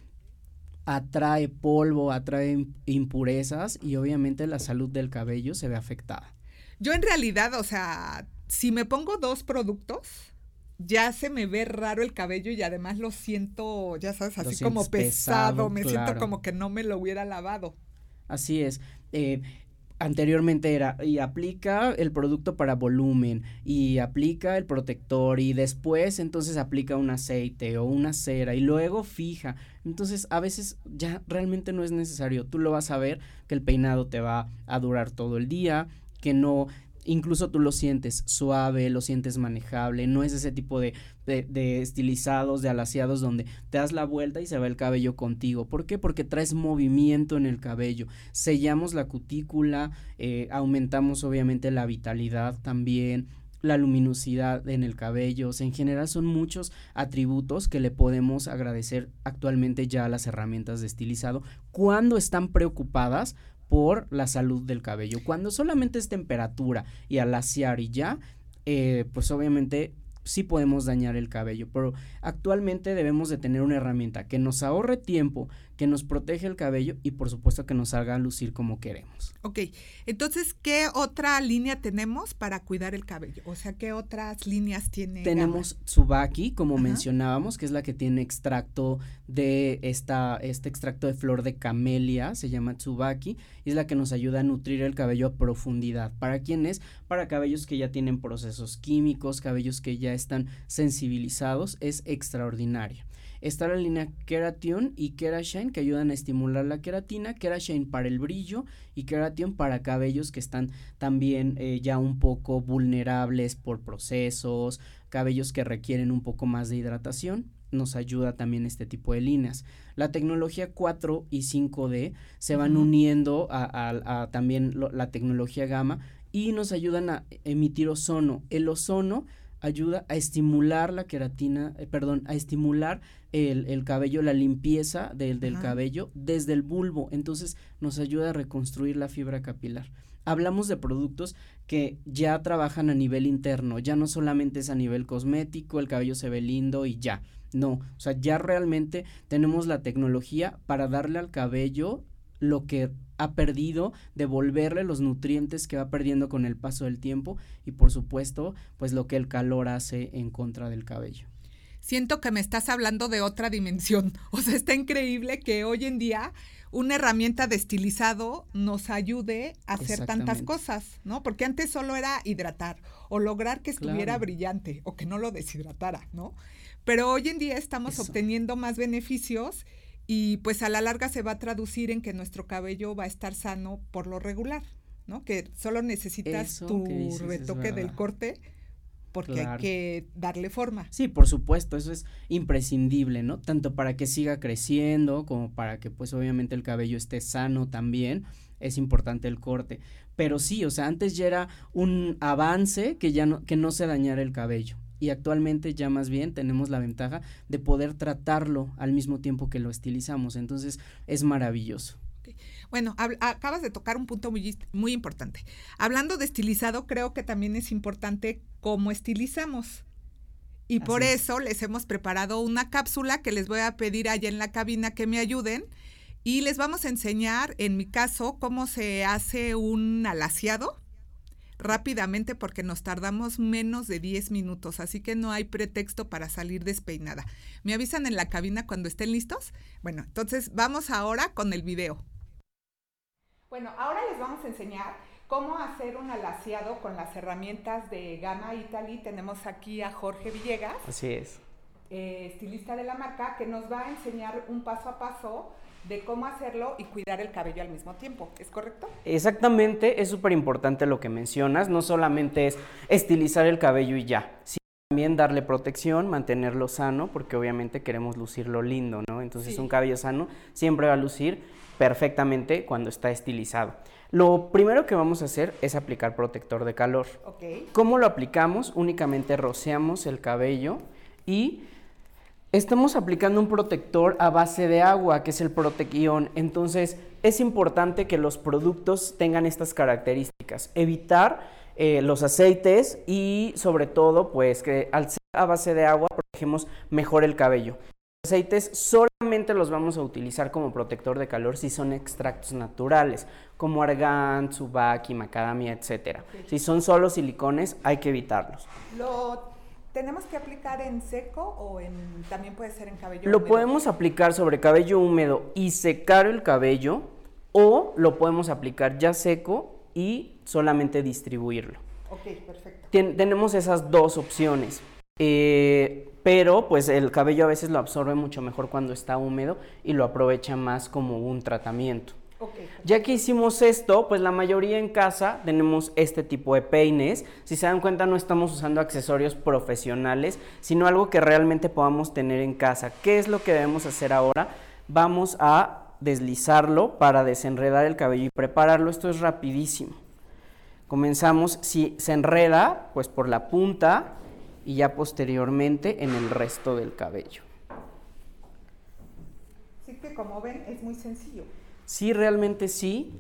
atrae polvo, atrae impurezas y obviamente la salud del cabello se ve afectada. Yo en realidad, o sea, si me pongo dos productos, ya se me ve raro el cabello y además lo siento, ya sabes, así como pesado, me siento como que no me lo hubiera lavado. Así es. Eh, anteriormente era y aplica el producto para volumen y aplica el protector y después entonces aplica un aceite o una cera y luego fija. Entonces a veces ya realmente no es necesario. Tú lo vas a ver que el peinado te va a durar todo el día, que no incluso tú lo sientes suave, lo sientes manejable, no es ese tipo de, de, estilizados, de alaciados donde te das la vuelta y se va el cabello contigo. ¿Por qué? Porque traes movimiento en el cabello, sellamos la cutícula, eh, aumentamos obviamente la vitalidad también, la luminosidad en el cabello, en general son muchos atributos que le podemos agradecer actualmente ya a las herramientas de estilizado cuando están preocupadas por la salud del cabello. Cuando solamente es temperatura y alaciar y ya, eh, pues obviamente sí podemos dañar el cabello, pero actualmente debemos de tener una herramienta que nos ahorre tiempo, que nos protege el cabello y por supuesto que nos haga lucir como queremos. Ok, entonces, ¿qué otra línea tenemos para cuidar el cabello? O sea, ¿qué otras líneas tiene? Tenemos Tsubaki, como mencionábamos, que es la que tiene extracto de esta, este extracto de flor de camelia, se llama Tsubaki, y es la que nos ayuda a nutrir el cabello a profundidad. ¿Para quiénes? Para cabellos que ya tienen procesos químicos, cabellos que ya están sensibilizados, es extraordinaria. Está la línea Keration y Kerashine que ayudan a estimular la queratina, Kerashine para el brillo y Keration para cabellos que están también eh, ya un poco vulnerables por procesos, cabellos que requieren un poco más de hidratación nos ayuda también este tipo de líneas. La tecnología 4 y 5D se van uniendo a, también la tecnología gamma y nos ayudan a emitir ozono. El ozono ayuda a estimular la queratina, eh, perdón, a estimular el, cabello, la limpieza del, del cabello desde el bulbo. Entonces nos ayuda a reconstruir la fibra capilar. Hablamos de productos que ya trabajan a nivel interno, ya no solamente es a nivel cosmético, el cabello se ve lindo y ya. No, o sea, ya realmente tenemos la tecnología para darle al cabello lo que ha perdido, devolverle los nutrientes que va perdiendo con el paso del tiempo y por supuesto, pues lo que el calor hace en contra del cabello. Siento que me estás hablando de otra dimensión. O sea, está increíble que hoy en día una herramienta de estilizado nos ayude a hacer tantas cosas, ¿no? Porque antes solo era hidratar o lograr que estuviera brillante o que no lo deshidratara, ¿no? Pero hoy en día estamos obteniendo más beneficios y pues a la larga se va a traducir en que nuestro cabello va a estar sano por lo regular, ¿no? Que solo necesitas tu retoque del corte porque hay que darle forma. Sí, por supuesto, eso es imprescindible, ¿no? Tanto para que siga creciendo como para que pues obviamente el cabello esté sano también, es importante el corte. Pero sí, o sea, antes ya era un avance que ya no, que no se dañara el cabello y actualmente ya más bien tenemos la ventaja de poder tratarlo al mismo tiempo que lo estilizamos, entonces es maravilloso. Bueno, acabas de tocar un punto muy, muy importante. Hablando de estilizado, creo que también es importante cómo estilizamos. Y por eso les hemos preparado una cápsula que les voy a pedir allá en la cabina que me ayuden. Y les vamos a enseñar, en mi caso, cómo se hace un alaciado rápidamente porque nos tardamos menos de 10 minutos, así que no hay pretexto para salir despeinada. ¿Me avisan en la cabina cuando estén listos? Bueno, entonces vamos ahora con el video. Bueno, ahora les vamos a enseñar cómo hacer un alaciado con las herramientas de Gama Italy. Tenemos aquí a Jorge Villegas. Así es. Eh, estilista de la marca, que nos va a enseñar un paso a paso de cómo hacerlo y cuidar el cabello al mismo tiempo. ¿Es correcto? Exactamente, es súper importante lo que mencionas. No solamente es estilizar el cabello y ya, sino también darle protección, mantenerlo sano, porque obviamente queremos lucirlo lindo, ¿no? Entonces un cabello sano siempre va a lucir perfectamente cuando está estilizado. Lo primero que vamos a hacer es aplicar protector de calor. Okay. ¿Cómo lo aplicamos? Únicamente rociamos el cabello y estamos aplicando un protector a base de agua, que es el Protequion. Entonces, es importante que los productos tengan estas características. Evitar eh, los aceites y sobre todo, pues que al ser a base de agua protegemos mejor el cabello. Los aceites solamente los vamos a utilizar como protector de calor si son extractos naturales, como argán, tsubaki, macadamia, etc. Si son solo silicones, hay que evitarlos. ¿Tenemos que aplicar en seco o en, también puede ser en cabello Lo podemos aplicar sobre cabello húmedo y secar el cabello o lo podemos aplicar ya seco y solamente distribuirlo. Ok, perfecto. tenemos esas dos opciones. Eh, pero pues el cabello a veces lo absorbe mucho mejor cuando está húmedo y lo aprovecha más como un tratamiento. Ya que hicimos esto, pues la mayoría en casa tenemos este tipo de peines. Si se dan cuenta, no estamos usando accesorios profesionales, sino algo que realmente podamos tener en casa. ¿Qué es lo que debemos hacer ahora? Vamos a deslizarlo para desenredar el cabello y prepararlo. Esto es rapidísimo. Comenzamos, si se enreda, pues por la punta y ya posteriormente en el resto del cabello. Sí que como ven es muy sencillo. Sí, realmente sí.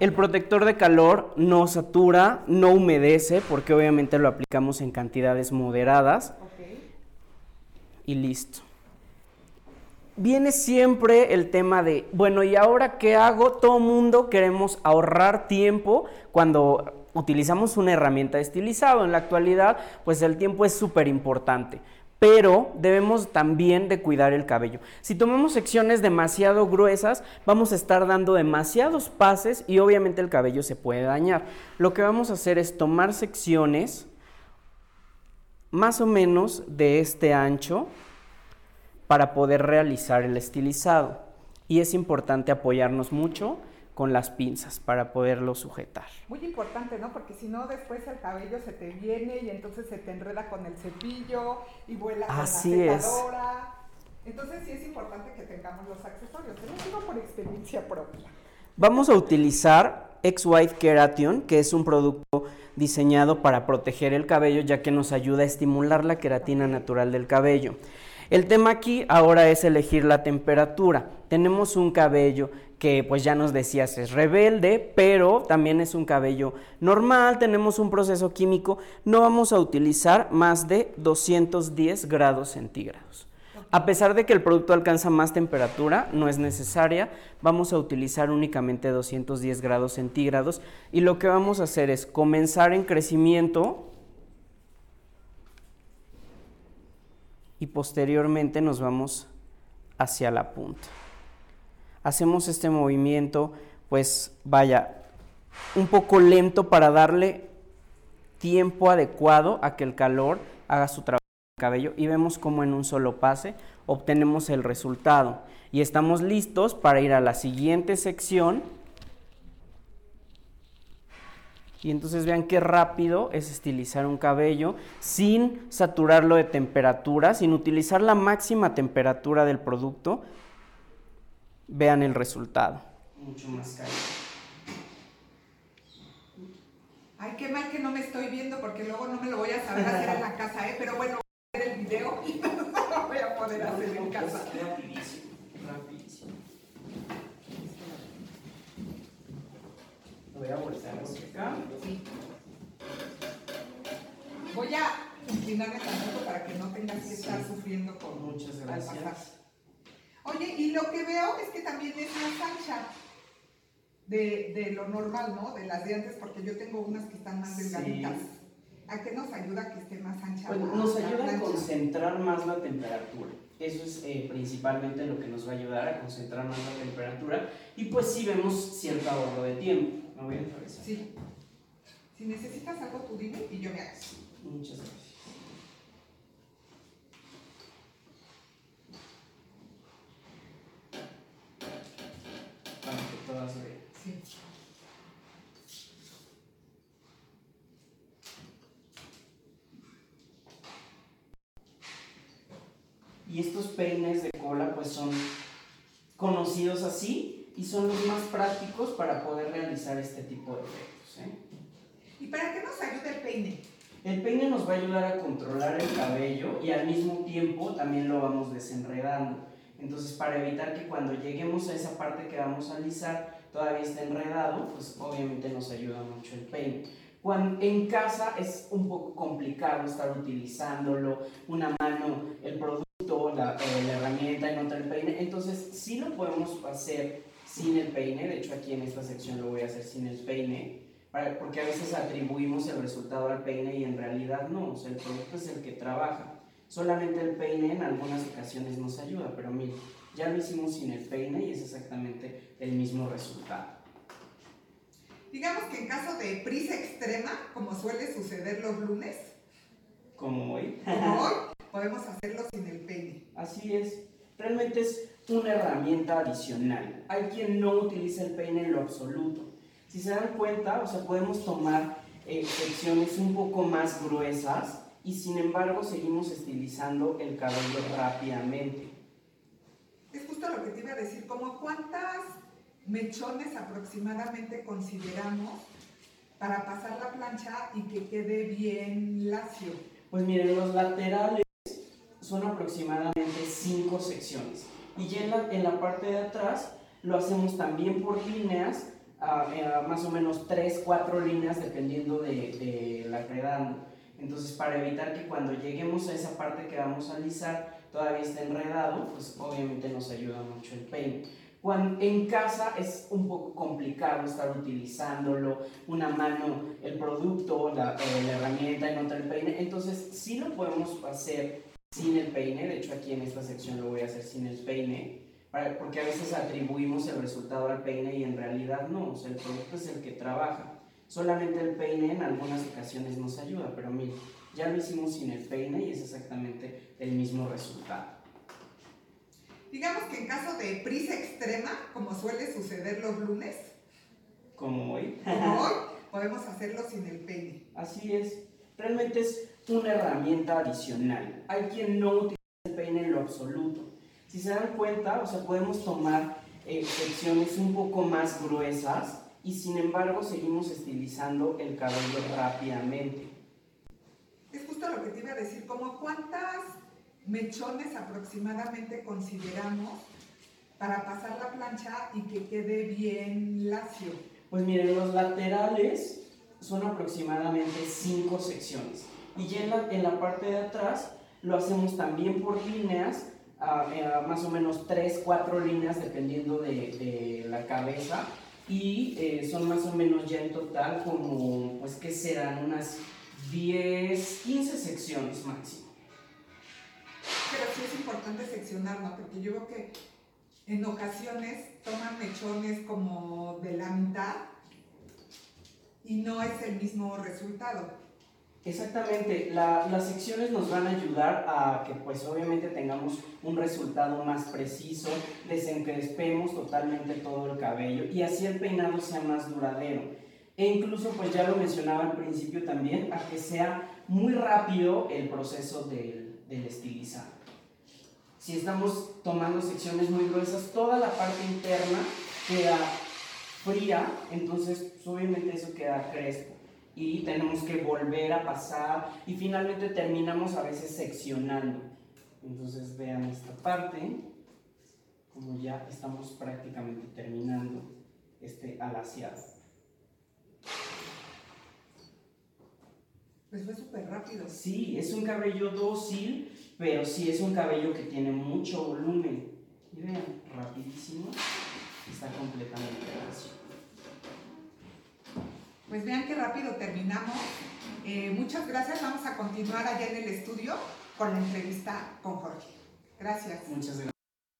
El protector de calor no satura, no humedece, porque obviamente lo aplicamos en cantidades moderadas. Y listo. Viene siempre el tema de, bueno, ¿y ahora qué hago? Todo mundo queremos ahorrar tiempo cuando utilizamos una herramienta de estilizado. En la actualidad, pues el tiempo es súper importante pero debemos también de cuidar el cabello. Si tomamos secciones demasiado gruesas, vamos a estar dando demasiados pases y obviamente el cabello se puede dañar. Lo que vamos a hacer es tomar secciones más o menos de este ancho para poder realizar el estilizado. Y es importante apoyarnos mucho con las pinzas para poderlo sujetar. Muy importante, ¿no? Porque si no, después el cabello se te viene y entonces se te enreda con el cepillo y vuela con la secadora. Entonces sí es importante que tengamos los accesorios. Te lo digo por experiencia propia. Vamos a utilizar X-White Keration, que es un producto diseñado para proteger el cabello, ya que nos ayuda a estimular la queratina natural del cabello. El tema aquí ahora es elegir la temperatura. Tenemos un cabello que pues ya nos decías es rebelde, pero también es un cabello normal, tenemos un proceso químico, no vamos a utilizar más de 210 grados centígrados. A pesar de que el producto alcanza más temperatura, no es necesaria, vamos a utilizar únicamente 210 grados centígrados y lo que vamos a hacer es comenzar en crecimiento y posteriormente nos vamos hacia la punta hacemos este movimiento, pues vaya, un poco lento para darle tiempo adecuado a que el calor haga su trabajo en el cabello y vemos cómo en un solo pase obtenemos el resultado. Y estamos listos para ir a la siguiente sección. Y entonces vean qué rápido es estilizar un cabello sin saturarlo de temperatura, sin utilizar la máxima temperatura del producto, vean el resultado. Mucho más caro. Ay, qué mal que no me estoy viendo porque luego no me lo voy a saber hacer en la casa, ¿eh? Pero bueno, voy a ver el video y no lo voy a poder hacer en casa. Rapidísimo, rapidísimo. hacia acá. Sí. Voy a inclinarme tanto para que no tengas que estar sufriendo con Muchas gracias. Oye, y lo que veo es que también es más ancha de, de, lo normal, ¿no? De las de antes, porque yo tengo unas que están más delgaditas. ¿A qué nos ayuda que esté más ancha? Pues nos ayuda a concentrar más la temperatura. Eso es eh, principalmente lo que nos va a ayudar a concentrar más la temperatura. Y pues sí vemos cierto ahorro de tiempo. ¿Me voy a Sí. Si necesitas algo, tú dime y yo me hago. Muchas gracias. Y estos peines de cola pues son conocidos así y son los más prácticos para poder realizar este tipo de efectos. ¿eh? ¿Y para qué nos ayuda el peine? El peine nos va a ayudar a controlar el cabello y al mismo tiempo también lo vamos desenredando. Entonces, para evitar que cuando lleguemos a esa parte que vamos a alisar todavía esté enredado, pues obviamente nos ayuda mucho el peine. Cuando, en casa es un poco complicado estar utilizándolo, una mano, el producto, la, eh, la herramienta en otra el peine, entonces sí lo podemos hacer sin el peine, de hecho aquí en esta sección lo voy a hacer sin el peine, porque a veces atribuimos el resultado al peine y en realidad no, o sea, el producto es el que trabaja. Solamente el peine en algunas ocasiones nos ayuda, pero mire, ya lo hicimos sin el peine y es exactamente el mismo resultado. Digamos que en caso de prisa extrema, como suele suceder los lunes, como hoy, como hoy podemos hacerlo sin el peine. Así es. Realmente es una herramienta adicional. Hay quien no utiliza el peine en lo absoluto. Si se dan cuenta, o sea, podemos tomar eh, secciones un poco más gruesas y sin embargo seguimos estilizando el cabello rápidamente. Es justo lo que te iba a decir, como cuántas mechones aproximadamente consideramos para pasar la plancha y que quede bien lacio. Pues miren, los laterales son aproximadamente 5 secciones y ya en la, en la, parte de atrás lo hacemos también por líneas, más o menos 3, 4 líneas dependiendo de, de la quedando. Entonces, para evitar que cuando lleguemos a esa parte que vamos a alisar todavía esté enredado, pues obviamente nos ayuda mucho el peine. Cuando, en casa es un poco complicado estar utilizándolo, una mano el producto, la, eh, la herramienta en otra el peine, entonces sí lo podemos hacer sin el peine, de hecho aquí en esta sección lo voy a hacer sin el peine, porque a veces atribuimos el resultado al peine y en realidad no, o sea, el producto es el que trabaja. Solamente el peine en algunas ocasiones nos ayuda, pero mire, ya lo hicimos sin el peine y es exactamente el mismo resultado. Digamos que en caso de prisa extrema, como suele suceder los lunes, como hoy, como hoy podemos hacerlo sin el peine. Así es, realmente es una herramienta adicional. Hay quien no utiliza el peine en lo absoluto. Si se dan cuenta, o sea, podemos tomar eh, secciones un poco más gruesas y sin embargo seguimos estilizando el cabello rápidamente. Es justo lo que te iba a decir, como cuántas mechones aproximadamente consideramos para pasar la plancha y que quede bien lacio. Pues miren, los laterales son aproximadamente 5 secciones y ya en la, en la, parte de atrás lo hacemos también por líneas, más o menos 3, 4 líneas dependiendo de, de la cabeza y eh, son más o menos ya en total como, pues que serán unas 10, 15 secciones máximo. Pero sí es importante seccionar, ¿no? Porque yo veo que en ocasiones toman mechones como de la mitad y no es el mismo resultado. Exactamente, las secciones nos van a ayudar a que pues obviamente tengamos un resultado más preciso, desencrespemos totalmente todo el cabello y así el peinado sea más duradero. E incluso pues ya lo mencionaba al principio también, a que sea muy rápido el proceso del, del estilizado. Si estamos tomando secciones muy gruesas, toda la parte interna queda fría, entonces pues, obviamente eso queda crespo y tenemos que volver a pasar y finalmente terminamos a veces seccionando. Entonces vean esta parte, como ya estamos prácticamente terminando este alaciado. Pues fue súper rápido. Sí, es un cabello dócil, pero sí es un cabello que tiene mucho volumen. Y vean, rapidísimo, está completamente lacio. Pues vean qué rápido terminamos. Eh, muchas gracias. Vamos a continuar allá en el estudio con la entrevista con Jorge. Gracias. Muchas gracias.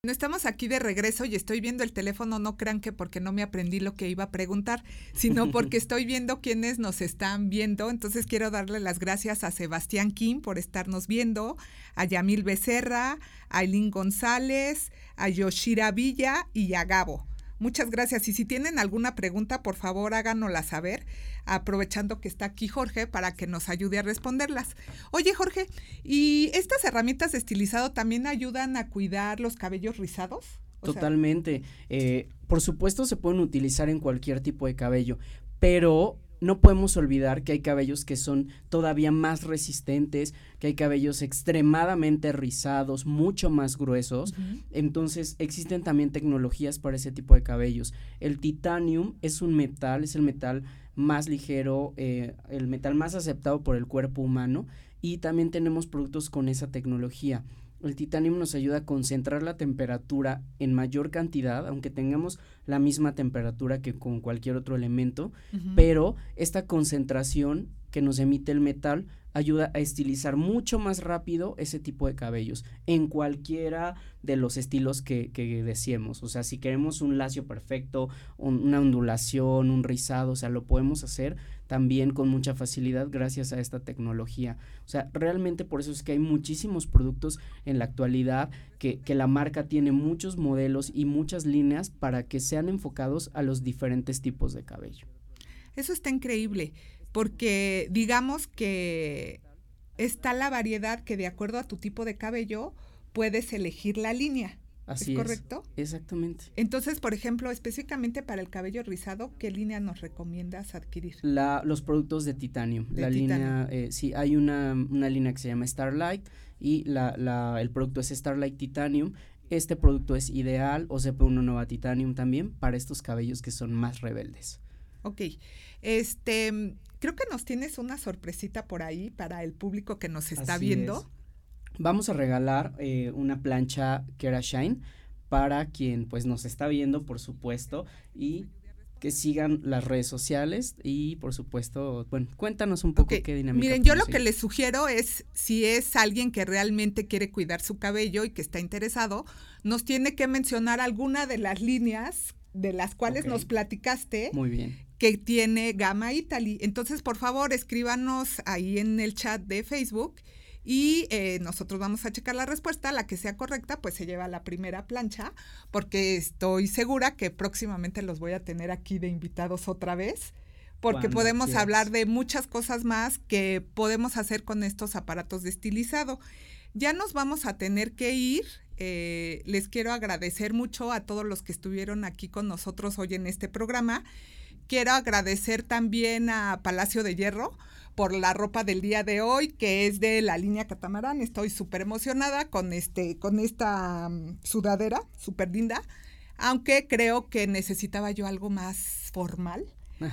No estamos aquí de regreso y estoy viendo el teléfono, no crean que porque no me aprendí lo que iba a preguntar, sino porque estoy viendo quiénes nos están viendo. Entonces quiero darle las gracias a Sebastián Kim por estarnos viendo, a Yamil Becerra, a Aileen González, a Yoshira Villa y a Gabo. Muchas gracias. Y si tienen alguna pregunta, por favor háganosla saber, aprovechando que está aquí Jorge para que nos ayude a responderlas. Oye, Jorge, ¿y estas herramientas de estilizado también ayudan a cuidar los cabellos rizados? Totalmente. Eh, por supuesto, se pueden utilizar en cualquier tipo de cabello, pero no podemos olvidar que hay cabellos que son todavía más resistentes, que hay cabellos extremadamente rizados, mucho más gruesos. Entonces existen también tecnologías para ese tipo de cabellos. El titanium es un metal, es el metal más ligero, eh, el metal más aceptado por el cuerpo humano y también tenemos productos con esa tecnología. El titanio nos ayuda a concentrar la temperatura en mayor cantidad, aunque tengamos la misma temperatura que con cualquier otro elemento, pero esta concentración que nos emite el metal ayuda a estilizar mucho más rápido ese tipo de cabellos en cualquiera de los estilos que, que. O sea, si queremos un lacio perfecto, una ondulación, un rizado, o sea, lo podemos hacer también con mucha facilidad gracias a esta tecnología. O sea, realmente por eso es que hay muchísimos productos en la actualidad que, que la marca tiene muchos modelos y muchas líneas para que sean enfocados a los diferentes tipos de cabello. Eso está increíble porque digamos que está la variedad que de acuerdo a tu tipo de cabello puedes elegir la línea. Así ¿Es correcto? exactamente. Entonces, por ejemplo, específicamente para el cabello rizado, ¿qué línea nos recomiendas adquirir? La, los productos de titanio. la línea, eh, sí, hay una, una, línea que se llama Starlight y la, la, el producto es Starlight Titanium. Este producto es ideal, o CP1 Nova Titanium también, para estos cabellos que son más rebeldes. Ok. Este, creo que nos tienes una sorpresita por ahí para el público que nos está viendo. Vamos a regalar eh, una plancha Kera Shine para quien pues nos está viendo, por supuesto, y que sigan las redes sociales y por supuesto, bueno, cuéntanos un poco qué dinámica. Miren, yo lo que les sugiero es si es alguien que realmente quiere cuidar su cabello y que está interesado, nos tiene que mencionar alguna de las líneas de las cuales nos platicaste. Muy bien que tiene Gama Italy. Entonces, por favor, escríbanos ahí en el chat de Facebook y eh, nosotros vamos a checar la respuesta. La que sea correcta, pues se lleva la primera plancha, porque estoy segura que próximamente los voy a tener aquí de invitados otra vez, porque podemos hablar de muchas cosas más que podemos hacer con estos aparatos de estilizado. Ya nos vamos a tener que ir. Eh, les quiero agradecer mucho a todos los que estuvieron aquí con nosotros hoy en este programa. Quiero agradecer también a Palacio de Hierro por la ropa del día de hoy, que es de la línea Catamarán. Estoy súper emocionada con, este, con esta mm, sudadera, súper linda, aunque creo que necesitaba yo algo más formal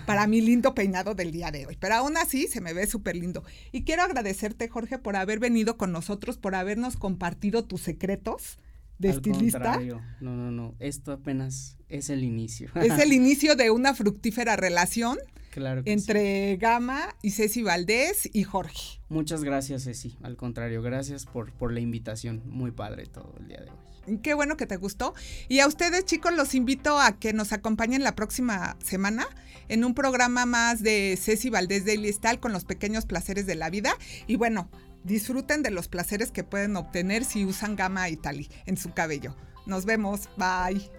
para mi lindo peinado del día de hoy. Pero aún así se me ve súper lindo. Y quiero agradecerte, Jorge, por haber venido con nosotros, por habernos compartido tus secretos de estilista. No, no, no. Esto apenas es el inicio. Es el inicio de una fructífera relación. Claro entre Gama y Ceci Valdés y Jorge. Muchas gracias, Ceci. Al contrario, gracias por, por la invitación. Muy padre todo el día de hoy. Qué bueno que te gustó. Y a ustedes, chicos, los invito a que nos acompañen la próxima semana en un programa más de Ceci Valdés Daily Style con los pequeños placeres de la vida. Y bueno, disfruten de los placeres que pueden obtener si usan Gama Italy en su cabello. Nos vemos. Bye.